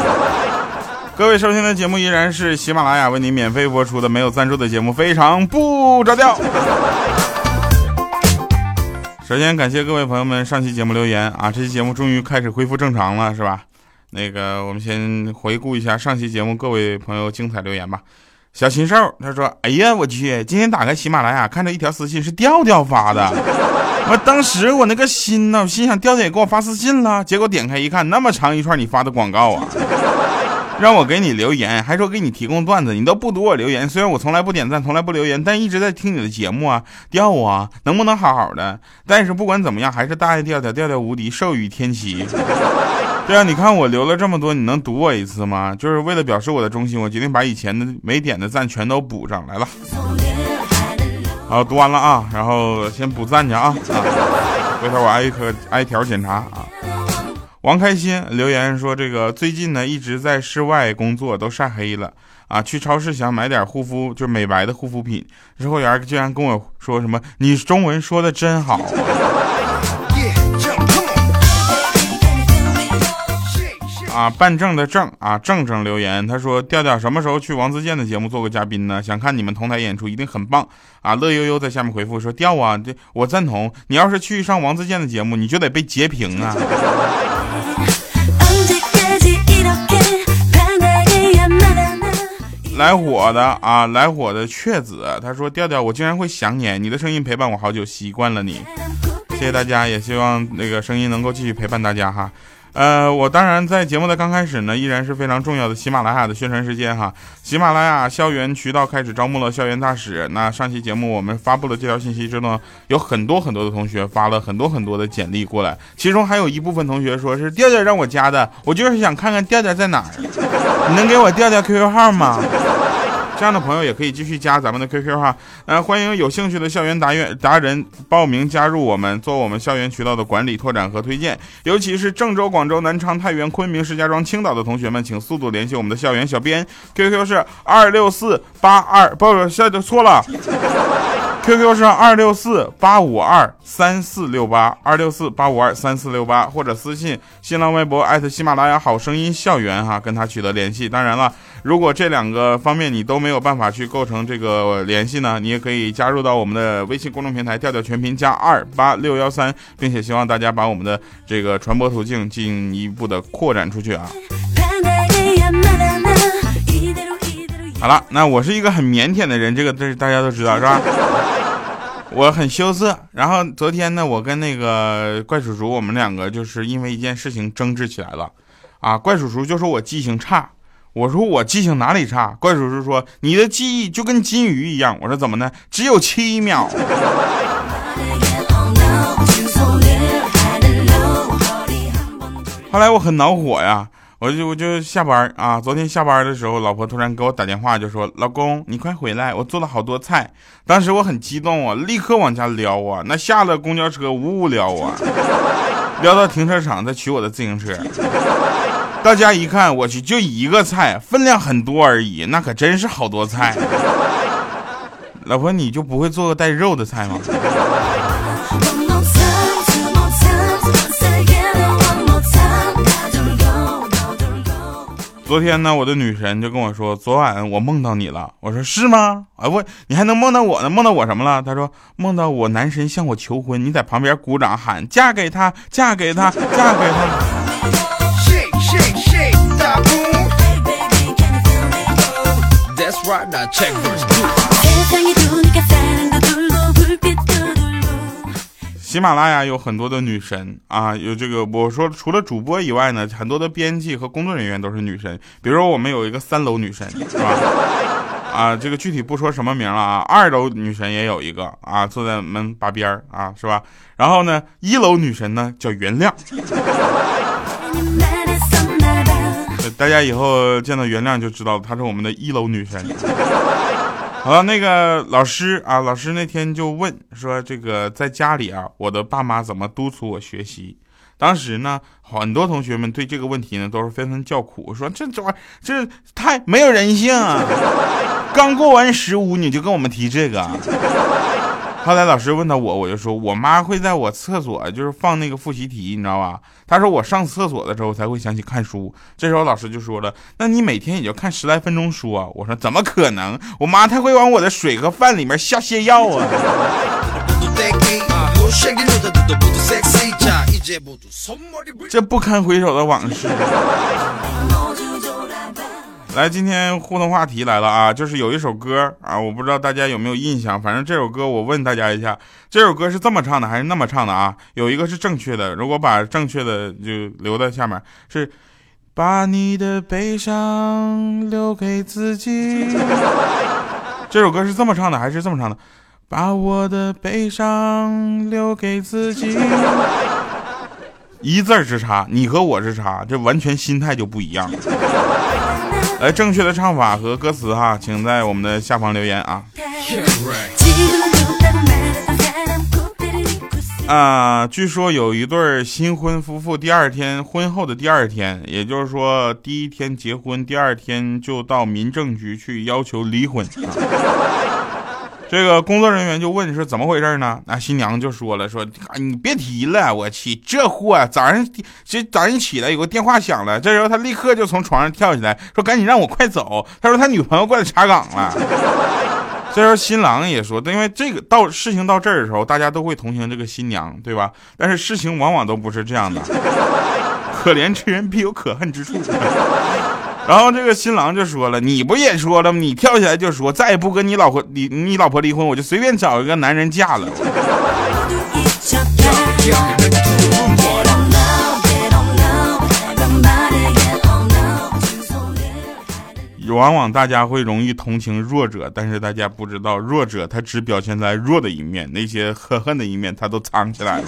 各位收听的节目依然是喜马拉雅为您免费播出的没有赞助的节目，非常不着调。首先感谢各位朋友们上期节目留言啊，这期节目终于开始恢复正常了，是吧？那个我们先回顾一下上期节目各位朋友精彩留言吧。小禽兽他说：“哎呀，我去，今天打开喜马拉雅，看着一条私信是调调发的。”我当时我那个心呢，我心想调调也给我发私信了，结果点开一看，那么长一串你发的广告啊，让我给你留言，还说给你提供段子，你都不读我留言。虽然我从来不点赞，从来不留言，但一直在听你的节目啊，调啊，能不能好好的？但是不管怎么样，还是大爱调调，调调无敌，寿与天齐。对啊，你看我留了这么多，你能读我一次吗？就是为了表示我的忠心，我决定把以前的没点的赞全都补上来了。好，读完了啊，然后先补赞去啊啊！回头我挨一颗挨条检查啊。王开心留言说：“这个最近呢一直在室外工作，都晒黑了啊！去超市想买点护肤，就是美白的护肤品，售货员居然跟我说什么：‘你中文说的真好。’”啊，办证的证啊，正正留言，他说调调什么时候去王自健的节目做个嘉宾呢？想看你们同台演出，一定很棒啊！乐悠悠在下面回复说调啊，这我赞同。你要是去上王自健的节目，你就得被截屏啊！来火的啊，来火的雀子，他说调调，我竟然会想你，你的声音陪伴我好久，习惯了你。谢谢大家，也希望那个声音能够继续陪伴大家哈。呃，我当然在节目的刚开始呢，依然是非常重要的喜马拉雅的宣传时间哈。喜马拉雅校园渠道开始招募了校园大使。那上期节目我们发布了这条信息之后呢，有很多很多的同学发了很多很多的简历过来，其中还有一部分同学说是调调让我加的，我就是想看看调调在哪儿，你能给我调调 QQ 号吗？这样的朋友也可以继续加咱们的 QQ 哈，呃，欢迎有兴趣的校园达院达人报名加入我们，做我们校园渠道的管理、拓展和推荐。尤其是郑州、广州、南昌、太原、昆明、石家庄、青岛的同学们，请速度联系我们的校园小编，QQ 是二六四八二，不，现在错了，QQ 是二六四八五二三四六八，二六四八五二三四六八，或者私信新浪微博艾特喜马拉雅好声音校园哈，跟他取得联系。当然了。如果这两个方面你都没有办法去构成这个联系呢，你也可以加入到我们的微信公众平台“调调全拼加二八六幺三”，并且希望大家把我们的这个传播途径进一步的扩展出去啊。好了，那我是一个很腼腆的人，这个这大家都知道是吧？我很羞涩。然后昨天呢，我跟那个怪叔叔，我们两个就是因为一件事情争执起来了啊。怪叔叔就说我记性差。我说我记性哪里差？怪叔叔说你的记忆就跟金鱼一样。我说怎么呢？只有七秒。后来我很恼火呀，我就我就下班啊。昨天下班的时候，老婆突然给我打电话，就说：“老公，你快回来，我做了好多菜。”当时我很激动啊，立刻往家撩啊。那下了公交车，呜呜撩啊，撩到停车场再取我的自行车。大家一看，我去，就一个菜，分量很多而已，那可真是好多菜。老婆，你就不会做个带肉的菜吗？昨天呢，我的女神就跟我说，昨晚我梦到你了。我说是吗？啊，我你还能梦到我呢？梦到我什么了？她说梦到我男神向我求婚，你在旁边鼓掌喊嫁给他，嫁给他，嫁给他。喜马拉雅有很多的女神啊，有这个我说除了主播以外呢，很多的编辑和工作人员都是女神。比如说我们有一个三楼女神，是吧？啊，这个具体不说什么名了啊。二楼女神也有一个啊，坐在门把边儿啊，是吧？然后呢，一楼女神呢叫原谅。大家以后见到原谅就知道她是我们的一楼女神。好，那个老师啊，老师那天就问说，这个在家里啊，我的爸妈怎么督促我学习？当时呢，很多同学们对这个问题呢都是纷纷叫苦，说这这玩意这太没有人性啊！刚过完十五你就跟我们提这个。后来老师问到我，我就说我妈会在我厕所就是放那个复习题，你知道吧？他说我上厕所的时候才会想起看书。这时候老师就说了，那你每天也就看十来分钟书啊？我说怎么可能？我妈她会往我的水和饭里面下泻药啊！这不堪回首的往事。来，今天互动话题来了啊，就是有一首歌啊，我不知道大家有没有印象，反正这首歌我问大家一下，这首歌是这么唱的还是那么唱的啊？有一个是正确的，如果把正确的就留在下面，是把你的悲伤留给自己。这首歌是这么唱的还是这么唱的？把我的悲伤留给自己。一字之差，你和我之差，这完全心态就不一样。来，正确的唱法和歌词哈，请在我们的下方留言啊。啊，据说有一对新婚夫妇，第二天婚后的第二天，也就是说第一天结婚，第二天就到民政局去要求离婚。这个工作人员就问说怎么回事呢？那新娘就说了说你别提了，我去这货早上这早上起来有个电话响了，这时候他立刻就从床上跳起来说赶紧让我快走。他说他女朋友过来查岗了。这时候新郎也说，因为这个到事情到这儿的时候，大家都会同情这个新娘，对吧？但是事情往往都不是这样的，可怜之人必有可恨之处。然后这个新郎就说了：“你不也说了吗？你跳起来就说再也不跟你老婆离你老婆离婚，我就随便找一个男人嫁了。”往往大家会容易同情弱者，但是大家不知道，弱者他只表现在弱的一面，那些可恨的一面他都藏起来了。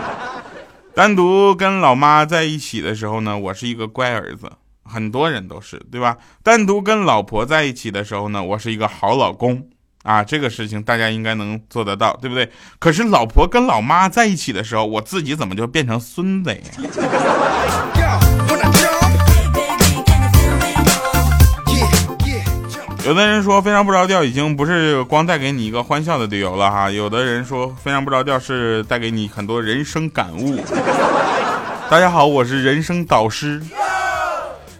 单独跟老妈在一起的时候呢，我是一个乖儿子。很多人都是对吧？单独跟老婆在一起的时候呢，我是一个好老公啊，这个事情大家应该能做得到，对不对？可是老婆跟老妈在一起的时候，我自己怎么就变成孙子呀？有的人说非常不着调，已经不是光带给你一个欢笑的理由了哈。有的人说非常不着调是带给你很多人生感悟。大家好，我是人生导师。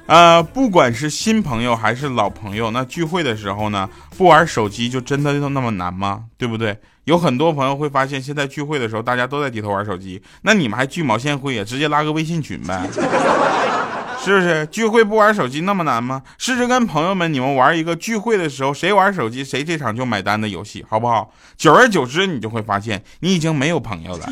呃，不管是新朋友还是老朋友，那聚会的时候呢，不玩手机就真的就那么难吗？对不对？有很多朋友会发现，现在聚会的时候大家都在低头玩手机，那你们还聚毛线会呀？直接拉个微信群呗，是不是？聚会不玩手机那么难吗？试着跟朋友们你们玩一个聚会的时候谁玩手机谁这场就买单的游戏，好不好？久而久之，你就会发现你已经没有朋友了。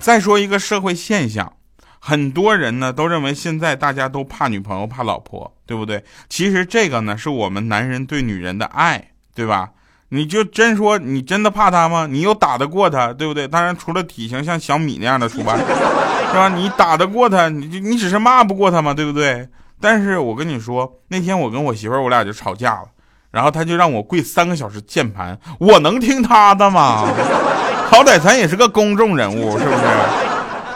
再说一个社会现象，很多人呢都认为现在大家都怕女朋友怕老婆，对不对？其实这个呢是我们男人对女人的爱，对吧？你就真说你真的怕她吗？你又打得过她，对不对？当然除了体型像小米那样的除外，是吧？你打得过她，你你只是骂不过她嘛，对不对？但是我跟你说，那天我跟我媳妇儿我俩就吵架了，然后她就让我跪三个小时键盘，我能听她的吗？好歹咱也是个公众人物，是不是？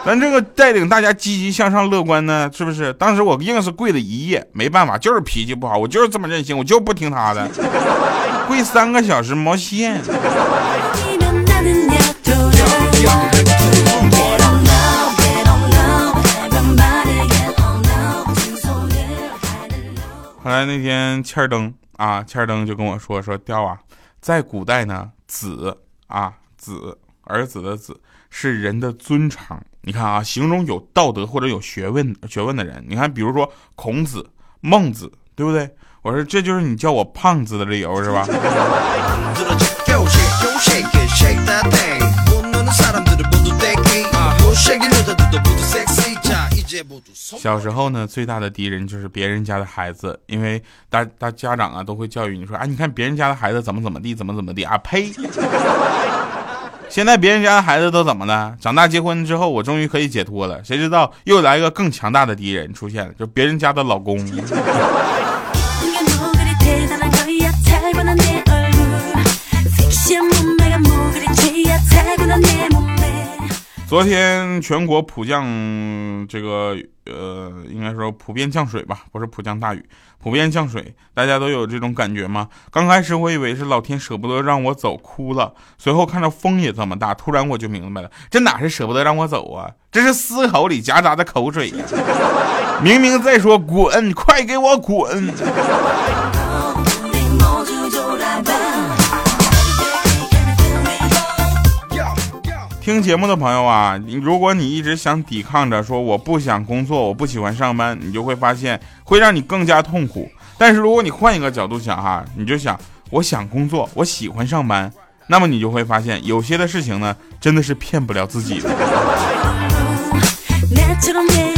咱这个带领大家积极向上、乐观呢，是不是？当时我硬是跪了一夜，没办法，就是脾气不好，我就是这么任性，我就不听他的，跪三个小时毛线。后来那天欠儿登啊，欠儿登就跟我说说，雕啊，在古代呢，子啊子。儿子的子是人的尊长，你看啊，形容有道德或者有学问学问的人。你看，比如说孔子、孟子，对不对？我说这就是你叫我胖子的理由是吧？小时候呢，最大的敌人就是别人家的孩子，因为大大家长啊都会教育你说，啊，你看别人家的孩子怎么怎么地，怎么怎么地啊，呸！现在别人家的孩子都怎么了？长大结婚之后，我终于可以解脱了。谁知道又来一个更强大的敌人出现了，就别人家的老公。昨天全国普降这个呃，应该说普遍降水吧，不是普降大雨，普遍降水，大家都有这种感觉吗？刚开始我以为是老天舍不得让我走，哭了。随后看到风也这么大，突然我就明白了，这哪是舍不得让我走啊，这是嘶吼里夹杂的口水呀！明明在说滚，快给我滚！听节目的朋友啊，如果你一直想抵抗着说我不想工作，我不喜欢上班，你就会发现会让你更加痛苦。但是如果你换一个角度想哈，你就想我想工作，我喜欢上班，那么你就会发现有些的事情呢，真的是骗不了自己的。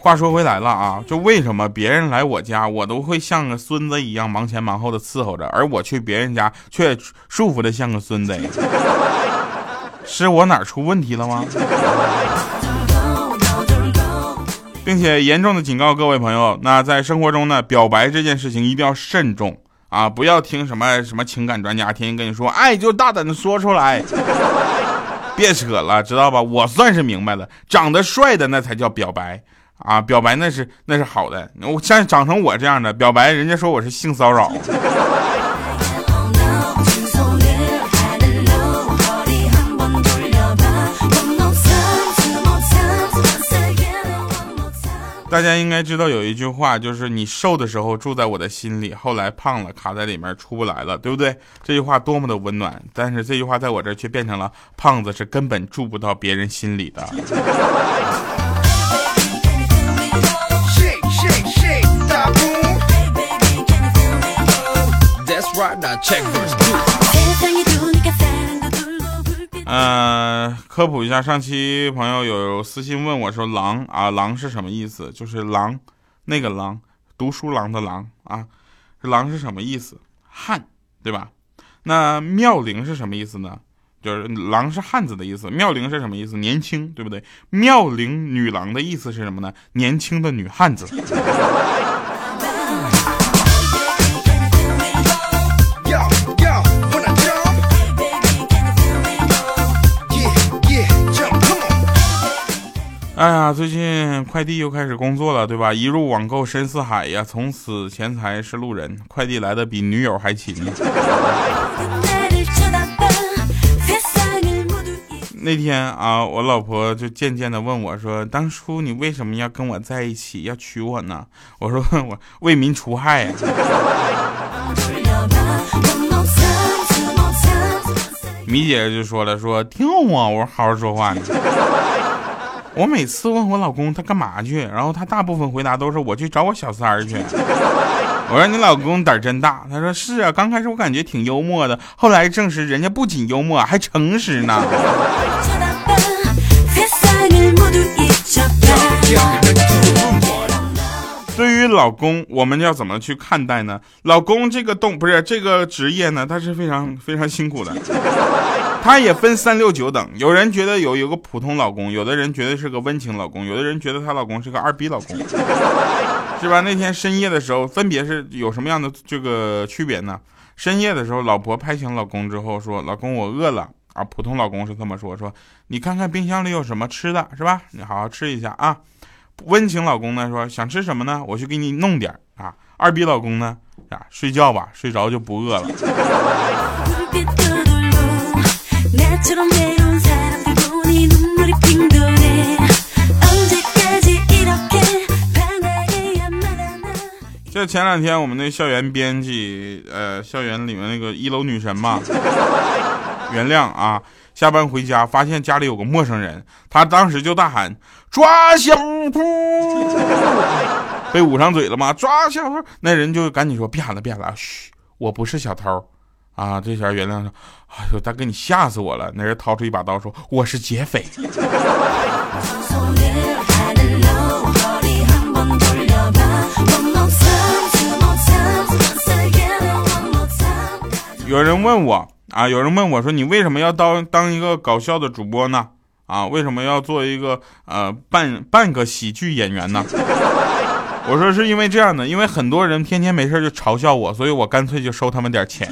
话说回来了啊，就为什么别人来我家，我都会像个孙子一样忙前忙后的伺候着，而我去别人家却束缚的像个孙子？是我哪出问题了吗？并且严重的警告各位朋友，那在生活中呢，表白这件事情一定要慎重啊，不要听什么什么情感专家天天跟你说爱就大胆的说出来，别扯了，知道吧？我算是明白了，长得帅的那才叫表白。啊，表白那是那是好的，我像长成我这样的表白，人家说我是性骚扰。大家应该知道有一句话，就是你瘦的时候住在我的心里，后来胖了卡在里面出不来了，对不对？这句话多么的温暖，但是这句话在我这却变成了胖子是根本住不到别人心里的。嗯，科普一下，上期朋友有私信问我说“狼”啊，“狼”是什么意思？就是狼，那个狼，读书郎的狼啊，“狼”是什么意思？汉，对吧？那妙龄是什么意思呢？就是“狼”是汉子的意思，妙龄是什么意思？年轻，对不对？妙龄女郎的意思是什么呢？年轻的女汉子。哎呀，最近快递又开始工作了，对吧？一入网购深似海呀，从此钱财是路人，快递来的比女友还勤。那天啊，我老婆就渐渐的问我说：“当初你为什么要跟我在一起，要娶我呢？”我说：“我为民除害呀。”米姐就说了：“说挺好啊，我说好好说话呢。”我每次问我老公他干嘛去，然后他大部分回答都是我去找我小三儿去。我说你老公胆儿真大，他说是啊，刚开始我感觉挺幽默的，后来证实人家不仅幽默，还诚实呢。对于老公，我们要怎么去看待呢？老公这个动不是这个职业呢，他是非常非常辛苦的。他也分三六九等，有人觉得有有个普通老公，有的人觉得是个温情老公，有的人觉得她老公是个二逼老公，是吧？那天深夜的时候，分别是有什么样的这个区别呢？深夜的时候，老婆拍醒老公之后说：“老公，我饿了。”啊，普通老公是这么说：“说你看看冰箱里有什么吃的，是吧？你好好吃一下啊。”温情老公呢说：“想吃什么呢？我去给你弄点啊。”二逼老公呢？啊，睡觉吧，睡着就不饿了。就前两天我们那校园编辑，呃，校园里面那个一楼女神嘛，原谅啊，下班回家发现家里有个陌生人，她当时就大喊抓小偷，被捂上嘴了吗？抓小偷，那人就赶紧说别喊了别喊了，嘘，我不是小偷。啊，这下原谅说，哎呦，大哥你吓死我了。那人掏出一把刀说，我是劫匪。有人问我啊，有人问我说，你为什么要当当一个搞笑的主播呢？啊，为什么要做一个呃半半个喜剧演员呢？我说是因为这样的，因为很多人天天没事就嘲笑我，所以我干脆就收他们点钱。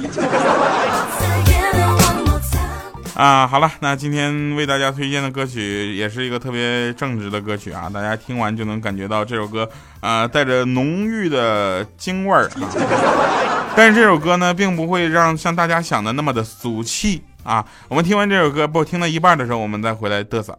啊，好了，那今天为大家推荐的歌曲也是一个特别正直的歌曲啊，大家听完就能感觉到这首歌啊带着浓郁的京味儿啊。但是这首歌呢，并不会让像大家想的那么的俗气啊。我们听完这首歌，不听到一半的时候，我们再回来嘚瑟。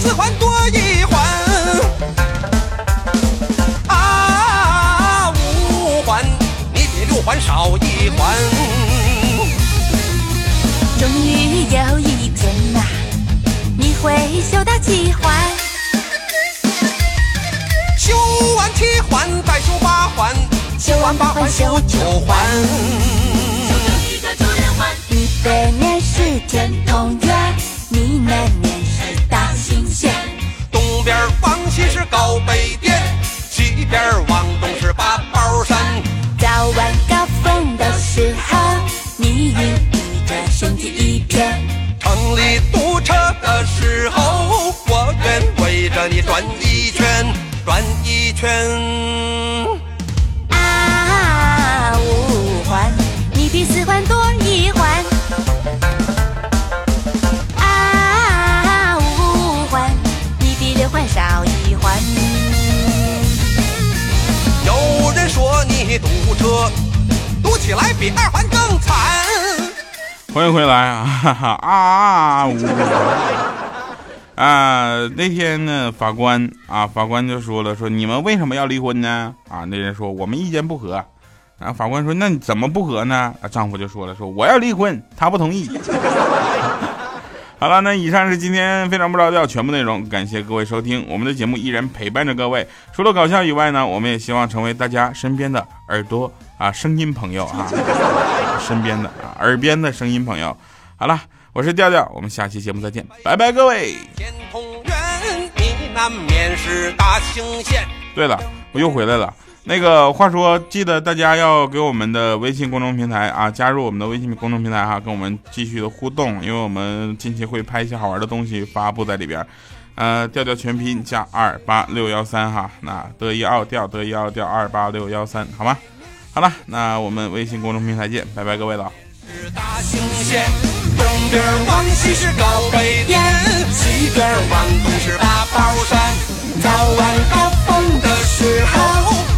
四环多一环，啊，五环你比六环少一环。终于有一天呐，你会修到七环？修完七环再修八环，修完八环修九环。你的面是天通苑，你那面。是高碑店，西边往东是八宝山。早晚高峰的时候，你孕育着身体一片。城里堵车的时候，我愿围着你转一圈，转一圈。起来比二环更惨。欢迎回来啊！哈哈啊呜！啊，那天呢，法官啊，法官就说了，说你们为什么要离婚呢？啊，那人说我们意见不合。然后法官说，那你怎么不合呢？啊，丈夫就说了，说我要离婚，他不同意。好了，那以上是今天非常不着调全部内容，感谢各位收听我们的节目，依然陪伴着各位。除了搞笑以外呢，我们也希望成为大家身边的耳朵啊，声音朋友啊，身边的啊，耳边的声音朋友。好了，我是调调，我们下期节目再见，拜拜，各位。对了，我又回来了。那个话说，记得大家要给我们的微信公众平台啊，加入我们的微信公众平台哈，跟我们继续的互动，因为我们近期会拍一些好玩的东西发布在里边。呃，调调全拼加二八六幺三哈，那得意奥调得意奥调二八六幺三，好吗？好了，那我们微信公众平台见，拜拜各位了。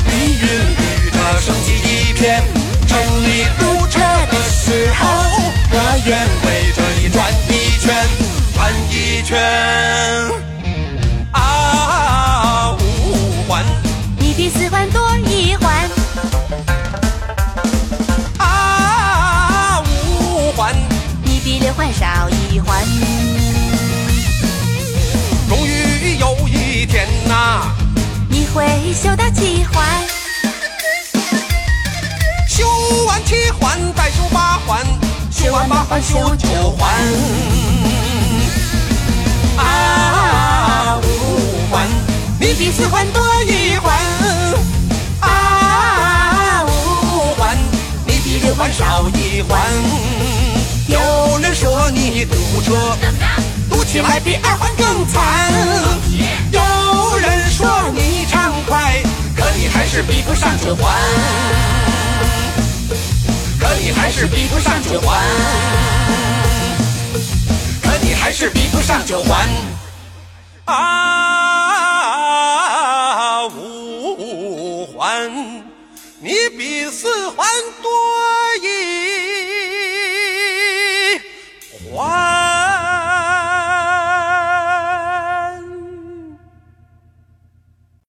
你孕育着生机一片，城里堵车的时候，我愿围着你转一圈，转一圈。啊，五环，你比四环多环少一环。终于有一天呐。你会修到七环？修完七环再修八环，修完八环修九环。啊，五环，你比四环多一环。啊，五环，你比六环少一环。有人说你堵车，堵起来比二环更惨。有人说你畅快，可你。还是比不上九环，可你还是比不上九环，可你还是比不上九环。啊，